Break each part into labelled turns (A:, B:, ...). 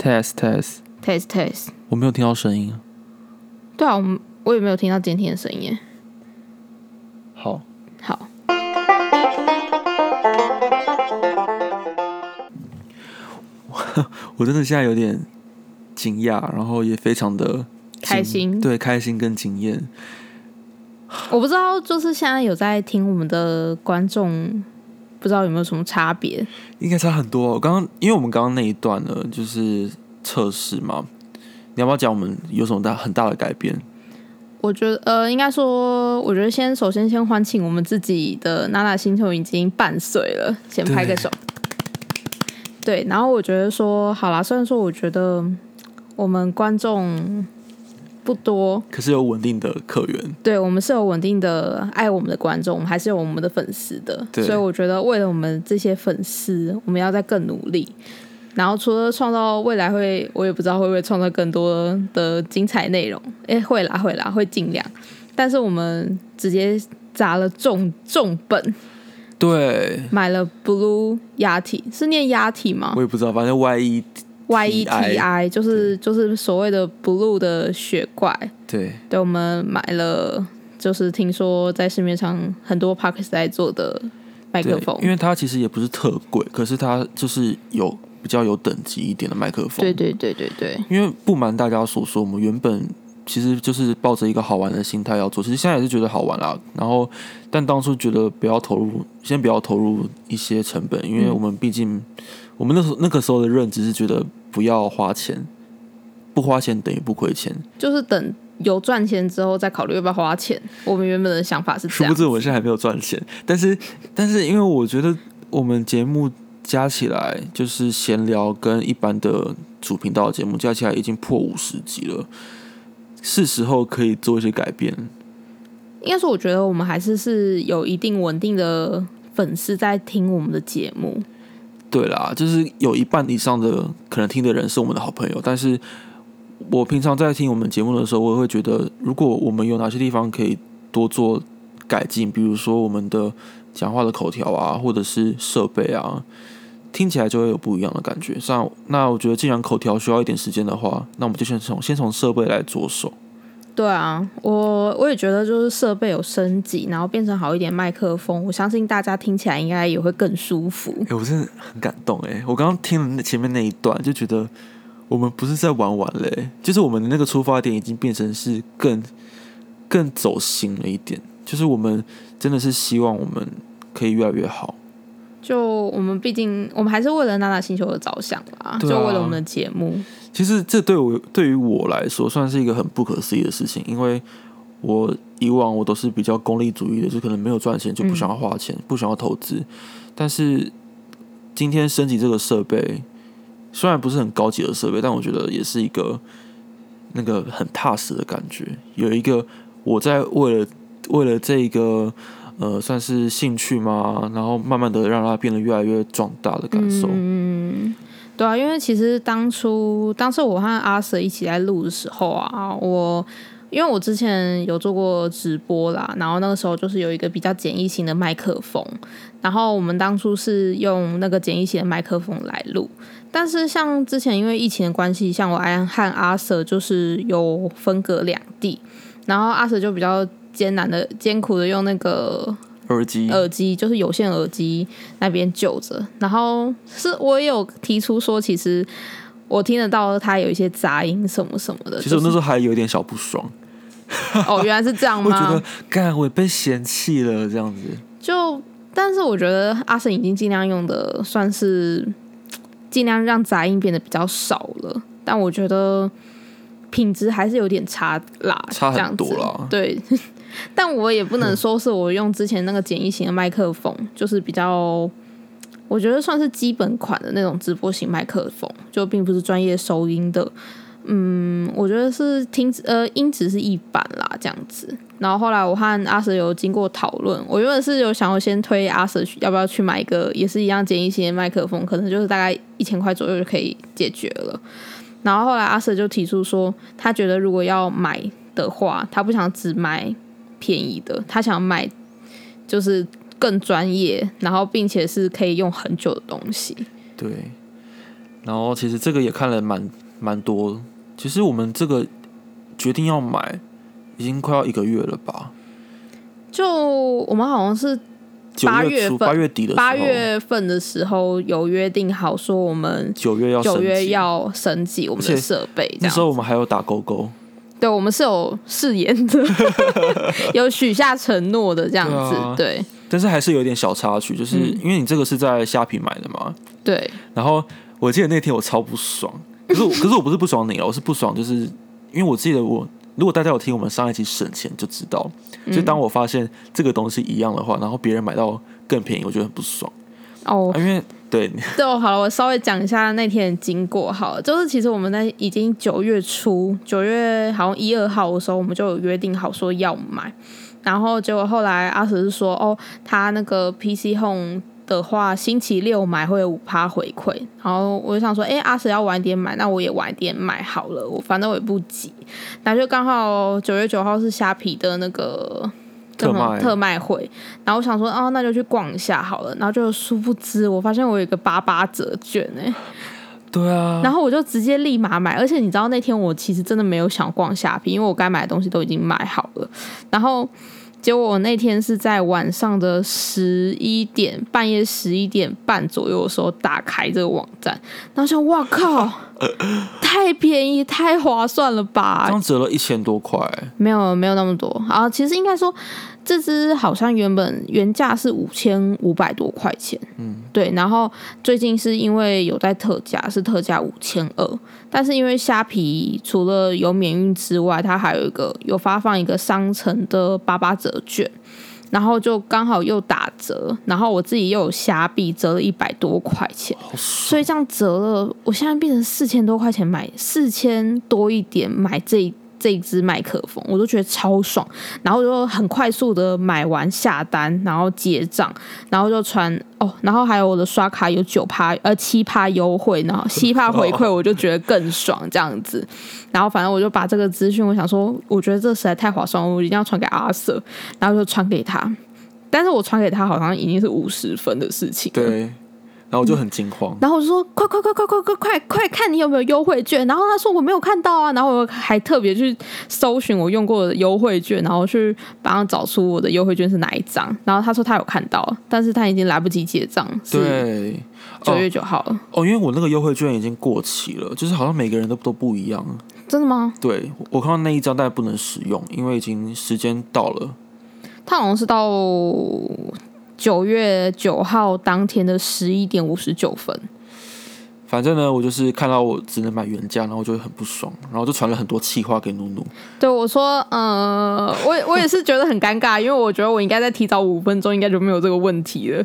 A: test test，test
B: test。
A: 我没有听到声音。
B: 对啊，我我也没有听到监听的声音。
A: 好，
B: 好，
A: 我真的现在有点惊讶，然后也非常的
B: 开心
A: 对，开心跟惊艳。
B: 我不知道，就是现在有在听我们的观众，不知道有没有什么差别？
A: 应该差很多、哦。我刚刚，因为我们刚刚那一段呢，就是测试嘛，你要不要讲我们有什么大很大的改变？
B: 我觉得，呃，应该说，我觉得先首先先欢庆我们自己的娜娜星球已经半岁了，先拍个手。对，然后我觉得说，好啦，虽然说我觉得我们观众不多，
A: 可是有稳定的客源，
B: 对我们是有稳定的爱我们的观众，我们还是有我们的粉丝的，所以我觉得为了我们这些粉丝，我们要再更努力。然后除了创造未来会，我也不知道会不会创造更多的精彩内容，哎，会啦会啦，会尽量。但是我们直接砸了重重本，
A: 对。
B: 买了 Blue 鸭体，是念鸭体吗？
A: 我也不知道，反正 Y E
B: ？Y E T I 就是就是所谓的 Blue 的雪怪。
A: 对
B: 对，我们买了，就是听说在市面上很多 p a r k 在做的麦克风，，
A: 因为它其实也不是特贵，可是它就是有比较有等级一点的麦克风。
B: 对对对对对，
A: 因为不瞒大家所说，我们原本其实就是抱着一个好玩的心态要做，其实现在也是觉得好玩啦。然后，但当初觉得不要投入，先不要投入一些成本，因为
B: 嗯
A: 我们毕竟我们那时候那个时候的认知是觉得不要花钱，不花钱等于不亏钱。
B: 就是等有赚钱之后再考虑要不要花钱。我们原本的想法是这样
A: 殊不，知我们现在还没有赚钱，但是但是因为我觉得我们节目加起来就是闲聊跟一般的主频道节目加起来已经破五十集了，是时候可以做一些改变。
B: 应该说我觉得我们还是是有一定稳定的粉丝在听我们的节目。
A: 对啦，就是有一半以上的可能听的人是我们的好朋友，但是我平常在听我们节目的时候，我也会觉得，如果我们有哪些地方可以多做改进，比如说我们的讲话的口条啊，或者是设备啊，听起来就会有不一样的感觉。像那我觉得，既然口条需要一点时间的话，那我们就先从先从设备来着手。
B: 对啊，我我也觉得就是设备有升级，然后变成好一点麦克风，我相信大家听起来应该也会更舒服。
A: 哎、我真的很感动哎！我刚刚听了那前面那一段，就觉得我们不是在玩玩嘞、就是我们的那个出发点已经变成是更更走心了一点，就是我们真的是希望我们可以越来越好。
B: 就我们毕竟我们还是为了娜娜星球的着想啦，
A: 啊
B: 就为了我们的节目。
A: 其实这对我对于我来说算是一个很不可思议的事情，因为我以往我都是比较功利主义的，就可能没有赚钱就不想要花钱，不想要投资。但是今天升级这个设备，虽然不是很高级的设备，但我觉得也是一个那个很踏实的感觉。有一个我在为了为了这个呃算是兴趣嘛，然后慢慢的让它变得越来越壮大的感受。
B: 对啊，因为其实当初当时我和阿 Sir 一起在录的时候啊，我因为我之前有做过直播啦，然后那个时候就是有一个比较简易型的麦克风，然后我们当初是用那个简易型的麦克风来录，但是像之前因为疫情的关系，像我安和阿 Sir 就是有分隔两地，然后阿 Sir 就比较艰难的、艰苦的用那个
A: 耳机，
B: 耳机，就是有线耳机那边就着。然后是我也有提出说，其实我听得到它有一些杂音什么什么的。
A: 其实我那时
B: 候、
A: 还有点小不爽。
B: 哦，原来是这样吗
A: 我觉得
B: 吗？
A: 干我被嫌弃了这样子。
B: 就但是我觉得阿神已经尽量用的算是尽量让杂音变得比较少了，但我觉得品质还是有点差啦，
A: 差很多啦
B: 对，但我也不能 说是我用之前那个简易型的麦克风，就是比较。我觉得算是基本款的那种直播型麦克风，就并不是专业收音的。嗯，我觉得是听呃音质是一般啦，这样子。然后后来我和阿 Sir 有经过讨论，我原本是有想要先推阿 Sir 去要不要去买一个也是一样简易型的麦克风，可能就是大概一千块左右就可以解决了。然后后来阿 Sir 就提出说，他觉得如果要买的话，他不想只买便宜的，他想买就是更专业，然后并且是可以用很久的东西。
A: 对，然后其实这个也看了蛮蛮多。其实我们这个决定要买，已经快要一个月了吧？
B: 就我们好像是
A: 九
B: 八月份
A: 八月底的
B: 八月份的时候有约定好，说我们
A: 九月要
B: 九月要升级我们的设备，
A: 那时候。我们还有打勾勾，
B: 对，我们是有誓言的，有许下承诺的这样子。对
A: 但是还是有点小插曲，就是
B: 嗯。
A: 因为你这个是在虾皮买的嘛，
B: 对，
A: 然后我记得那天我超不爽，可是我 可是我不是不爽你了，我是不爽，就是因为我记得我如果大家有听我们上一期省钱就知道，就当我发现这个东西一样的话，然后别人买到更便宜，我觉得很不爽，
B: 哦。
A: 啊、，因为对
B: 对，好了，我稍微讲一下那天的经过好了。就是其实我们在已经九月初，九月好像一二号的时候，我们就有约定好说要买，然后结果后来阿石是说，哦，他那个 PC Home 的话，星期六买会有五趴回馈，然后我就想说，哎、阿石要晚点买，那我也晚点买好了，我反正我也不急，那就刚好九月九号是虾皮的那个。
A: 特卖
B: 特卖会，然后我想说，哦，那就去逛一下好了。然后就殊不知，我发现我有一个八八折券哎、
A: 对啊，
B: 然后我就直接立马买。而且你知道那天我其实真的没有想逛虾皮，因为我该买的东西都已经买好了。然后结果我那天是在晚上的十一点，半夜十一点半左右的时候打开这个网站，然后想，哇靠，太便宜，太划算了吧！
A: 刚折了一千多块，
B: 没有没有那么多。啊，其实应该说这只好像原本原价是五千五百多块钱，嗯，对，然后最近是因为有在特价，是特价五千二，但是因为虾皮除了有免运之外，它还有一个有发放一个商城的八八折券。然后就刚好又打折，然后我自己又有虾币折了一百多块钱，所，以这样折了，我现在变成四千多块钱买四千多一点买这这一支麦克风，我都觉得超爽。然后就很快速的买完下单，然后结账，然后就传哦，然后还有我的刷卡有九趴呃七趴优惠，然后 七趴回馈，我就觉得更爽这样子。然后反正我就把这个资讯，我想说，我觉得这实在太划算，我一定要传给阿 Sir，然后就传给他。但是我传给他好像已经是五十分的事情了，
A: 对，然后我就很惊慌，
B: 然后我就说快快快快快快快快看你有没有优惠券，然后他说我没有看到啊，然后我还特别去搜寻我用过的优惠券，然后去帮他找出我的优惠券是哪一张，然后他说他有看到，但是他已经来不及结账，是
A: 对，
B: 九月九号了，
A: 哦，因为我那个优惠券已经过期了，就是好像每个人都都不一样。
B: 真的吗？
A: 对我看到那一张，但不能使用，因为已经时间到了。
B: 他好像是到九月九号当天的十一点五十九分，
A: 反正呢，我就是看到我只能买原价，然后我就会很不爽，然后就传了很多气话给努努。
B: 对我说，呃，我也我也是觉得很尴尬，因为我觉得我应该再提早五分钟，应该就没有这个问题了。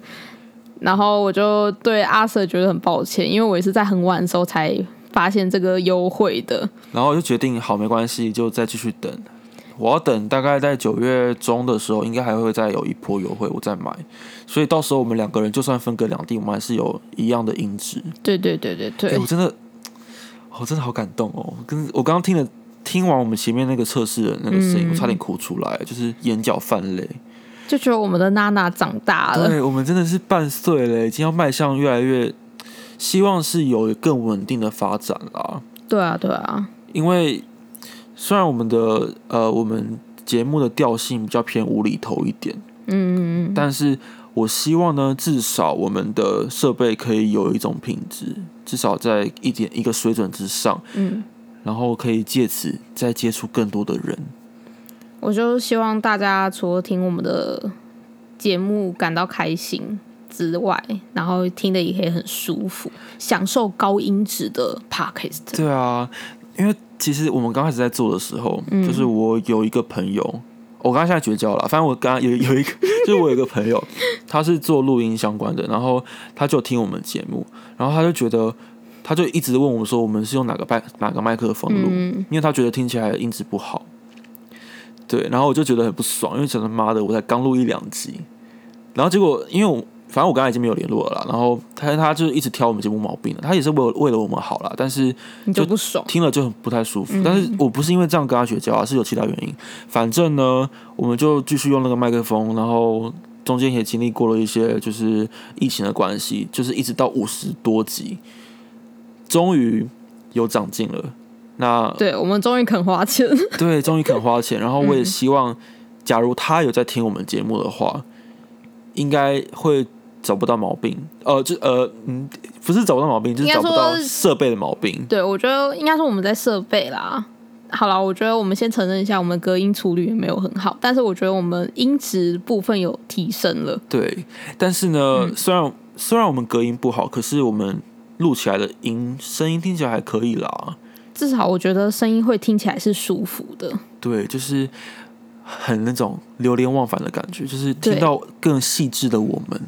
B: 然后我就对阿 Sir 觉得很抱歉，因为我也是在很晚的时候才发现这个优惠的。
A: 然后我就决定好没关系，就再继续等。我要等大概在九月中的时候，应该还会再有一波优惠，我再买。所以到时候我们两个人就算分隔两地，我们还是有一样的音质。
B: 对对对对
A: 哎、
B: 对
A: 我，真的，我真的好感动哦！跟我刚刚听了听完我们前面那个测试的那个声音，
B: 嗯
A: 我差点哭出来，就是眼角泛泪。
B: 就觉得我们的娜娜长大了。
A: 对我们真的是半岁了，已经要迈向越来越，希望是有更稳定的发展啦。
B: 对啊对啊，
A: 因为虽然我们的呃我们节目的调性比较偏无厘头一点，
B: 嗯嗯嗯，
A: 但是我希望呢，至少我们的设备可以有一种品质，至少在一点一个水准之上，
B: 嗯，
A: 然后可以借此再接触更多的人。
B: 我就希望大家除了听我们的节目感到开心之外，然后听的也可以很舒服，享受高音质的 podcast。
A: 对啊，因为其实我们刚开始在做的时候，
B: 嗯
A: 就是我有一个朋友，我刚刚现在绝交了，反正我刚刚有 有一个，就是我有一个朋友，他是做录音相关的，然后他就听我们节目，然后他就觉得，他就一直问我们说，我们是用哪个麦哪个麦克风录，
B: 嗯，
A: 因为他觉得听起来音质不好。对，然后我就觉得很不爽，因为想他妈的，我才刚录一两集，然后结果因为我反正我刚才已经没有联络了啦，然后他他就一直挑我们节目毛病了，他也是为为了我们好啦，但是
B: 你就不爽。
A: 听了就很不太舒服。
B: 嗯
A: 但是我不是因为这样跟他绝交啊，是有其他原因。反正呢，我们就继续用那个麦克风，然后中间也经历过了一些就是疫情的关系，就是一直到五十多集，终于有长进了。那
B: 对我们终于肯花钱，
A: 对，终于肯花钱。然后我也
B: 嗯
A: 希望，假如他有在听我们节目的话，应该会找不到毛病。呃，就呃，嗯，不是找不到毛病，就是找不到
B: 说
A: 设备的毛病。
B: 对我觉得应该说我们在设备啦。好了，我觉得我们先承认一下，我们隔音处理也没有很好，但是我觉得我们音质部分有提升了。
A: 对，但是呢，
B: 嗯
A: 虽然虽然我们隔音不好，可是我们录起来的音声音听起来还可以啦。
B: 至少我觉得声音会听起来是舒服的。
A: 对，就是很那种流连忘返的感觉，就是听到更细致的我们。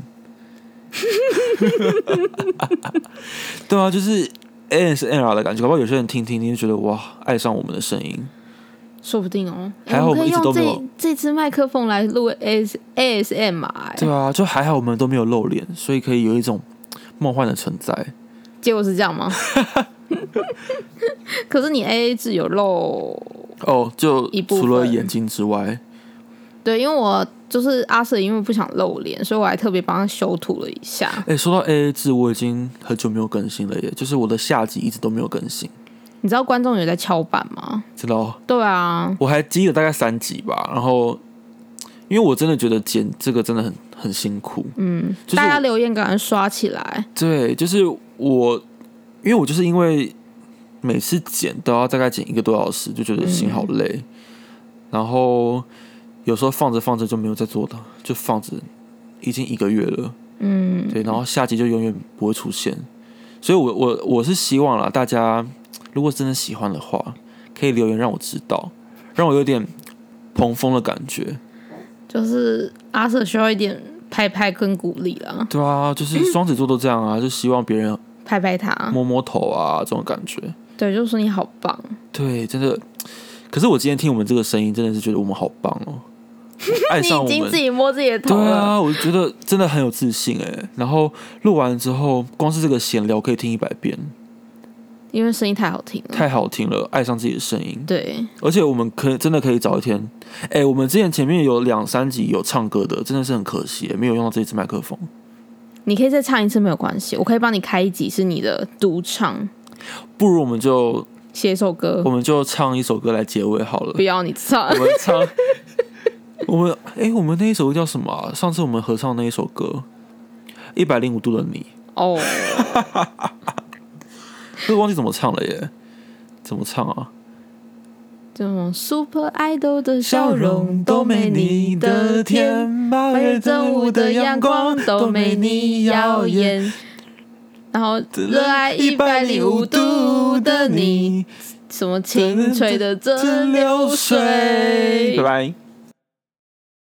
A: 对啊，就是 ASMR 的感觉，搞不好有些人听听听就觉得哇，爱上我们的声音。
B: 说不定哦，
A: 还好我们一直都没有
B: 这这支麦克风来录 S ASM 啊、
A: 对啊，就还好我们都没有露脸，所以可以有一种梦幻的存在。
B: 结果是这样吗？可是你 A A 制有露，
A: 哦，就除了眼睛之外，
B: 对，因为我就是阿 Sir，因为不想露脸，所以我还特别帮他修图了一下。
A: 哎、说到 A A 制，我已经很久没有更新了耶，就是我的下集一直都没有更新，
B: 你知道观众有在敲板吗？
A: 知道？
B: 对啊，
A: 我还积了大概三集吧，然后因为我真的觉得剪这个真的很很辛苦，
B: 嗯，
A: 就是
B: 大家留言赶快刷起来。
A: 对，就是我，因为我就是因为每次剪都要大概剪一个多小时，就觉得心好累，然后有时候放着放着就没有再做的，就放着已经一个月了，
B: 嗯，
A: 对，然后下集就永远不会出现，所以我我我是希望啦，大家如果真的喜欢的话，可以留言让我知道，让我有点蓬风的感觉。
B: 就是阿 Sir 需要一点拍拍跟鼓励啦，
A: 对啊，就是双子座都这样啊，就希望别人
B: 拍拍他。
A: 摸摸头啊，这种感觉。
B: 对，就说你好棒。
A: 对，真的。可是我今天听我们这个声音，真的是觉得我们好棒哦，爱
B: 你
A: 上我们
B: 已经自。己摸自己的头了。
A: 对啊，我觉得真的很有自信哎。然后录完之后，光是这个闲聊可以听一百遍，
B: 因为声音太好听了。
A: 太好听了，爱上自己的声音。
B: 对，
A: 而且我们可以真的可以找一天，哎，我们之前前面有两三集有唱歌的，真的是很可惜，没有用到这支麦克风。
B: 你可以再唱一次没有关系，我可以帮你开一集是你的独唱，
A: 不如我们就
B: 写一首歌
A: 我。们就唱一首歌来结尾好了
B: 不。要你唱
A: 我，们唱，我们哎、我们那一首歌叫什么啊、上次我们合唱那一首歌，《一百零五度的你
B: 哦，》，
A: 都忘记怎么唱了耶？怎么唱啊？
B: 这种 Super Idol 的笑容都没你的甜，
A: 八
B: 八月正午的阳光都没你耀。眼。然后热爱一百零五度的你，什么清脆的蒸馏水
A: 拜。拜。